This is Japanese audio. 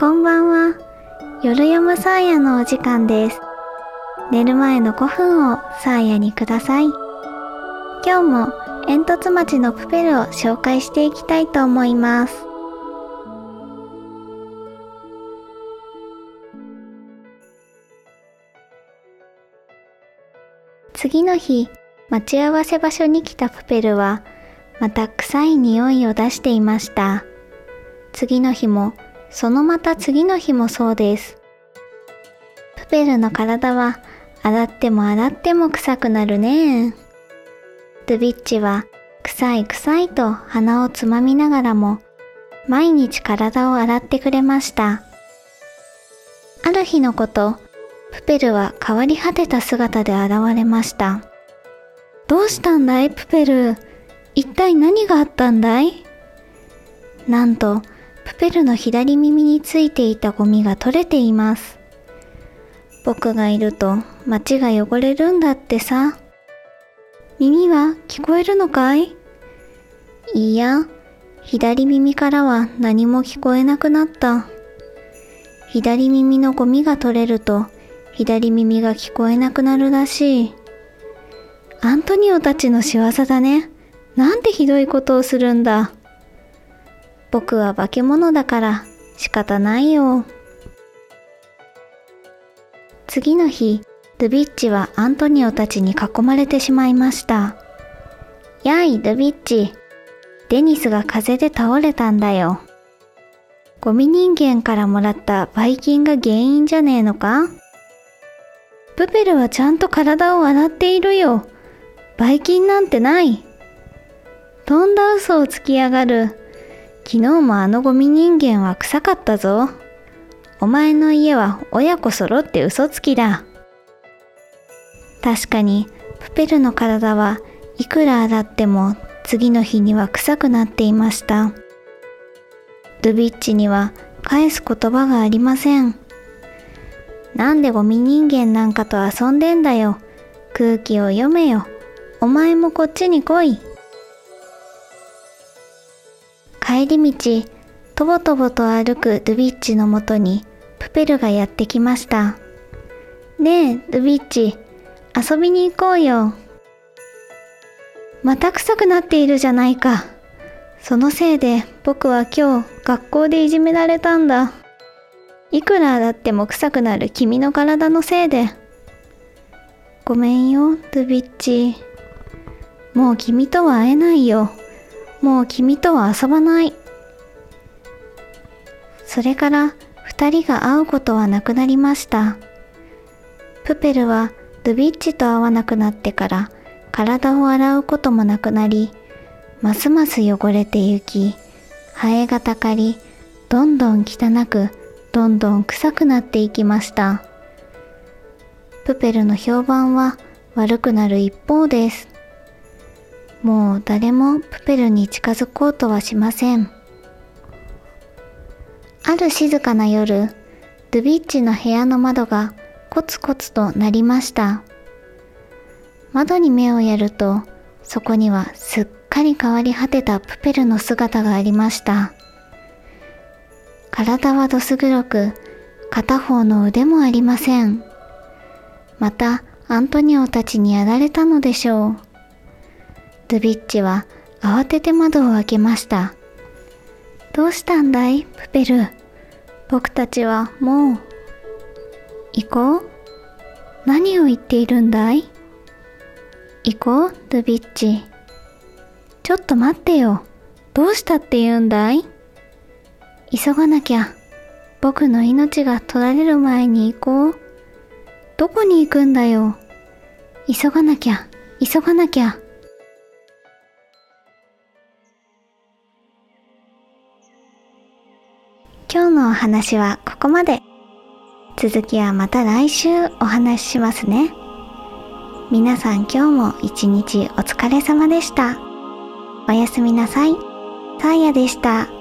こんばんは。夜読むサーヤのお時間です。寝る前の5分をサーヤにください。今日も煙突町のプペルを紹介していきたいと思います。次の日、待ち合わせ場所に来たプペルは、また臭い匂いを出していました。次の日も、そのまた次の日もそうです。プペルの体は、洗っても洗っても臭くなるね。ドゥビッチは、臭い臭いと鼻をつまみながらも、毎日体を洗ってくれました。ある日のこと、プペルは変わり果てた姿で現れました。どうしたんだい、プペル。一体何があったんだい？なんと、プペルの左耳についていたゴミが取れています。僕がいると街が汚れるんだってさ。耳は聞こえるのかい？いや、左耳からは何も聞こえなくなった。左耳のゴミが取れると左耳が聞こえなくなるらしい。アントニオたちの仕業だね。なんてひどいことをするんだ。僕は化け物だから仕方ないよ。次の日、ドゥビッチはアントニオたちに囲まれてしまいました。やい、ドゥビッチ。デニスが風で倒れたんだよ。ゴミ人間からもらったバイキンが原因じゃねえのか？プペルはちゃんと体を洗っているよ。バイキンなんてない。とんだ嘘をつきやがる。昨日もあのゴミ人間は臭かったぞ。お前の家は親子揃って嘘つきだ。確かに、プペルの体はいくら洗っても次の日には臭くなっていました。ドゥビッチには返す言葉がありません。なんでゴミ人間なんかと遊んでんだよ。空気を読めよ。お前もこっちに来い。帰り道、とぼとぼと歩くドゥビッチのもとにプペルがやってきました。ねえ、ドゥビッチ、遊びに行こうよ。また臭くなっているじゃないか。そのせいで僕は今日学校でいじめられたんだ。いくら洗っても臭くなる君の体のせいで。ごめんよ、ドゥビッチ。もう君とは会えないよ。もう君とは遊ばない。それから二人が会うことはなくなりました。プペルはドゥビッチと会わなくなってから体を洗うこともなくなり、ますます汚れてゆき、ハエがたかり、どんどん汚く、どんどん臭くなっていきました。プペルの評判は悪くなる一方です。もう誰もプペルに近づこうとはしません。ある静かな夜、ドゥビッチの部屋の窓がコツコツと鳴りました。窓に目をやると、そこにはすっかり変わり果てたプペルの姿がありました。体はどす黒く、片方の腕もありません。また、アントニオたちにやられたのでしょう。ドゥビッチは慌てて窓を開けました。どうしたんだい、プペル？僕たちはもう。行こう？何を言っているんだい？行こう、ドゥビッチ。ちょっと待ってよ。どうしたって言うんだい？急がなきゃ。僕の命が取られる前に行こう。どこに行くんだよ？急がなきゃ、急がなきゃ。今日のお話はここまで。続きはまた来週お話ししますね。皆さん今日も一日お疲れ様でした。おやすみなさい。サーヤでした。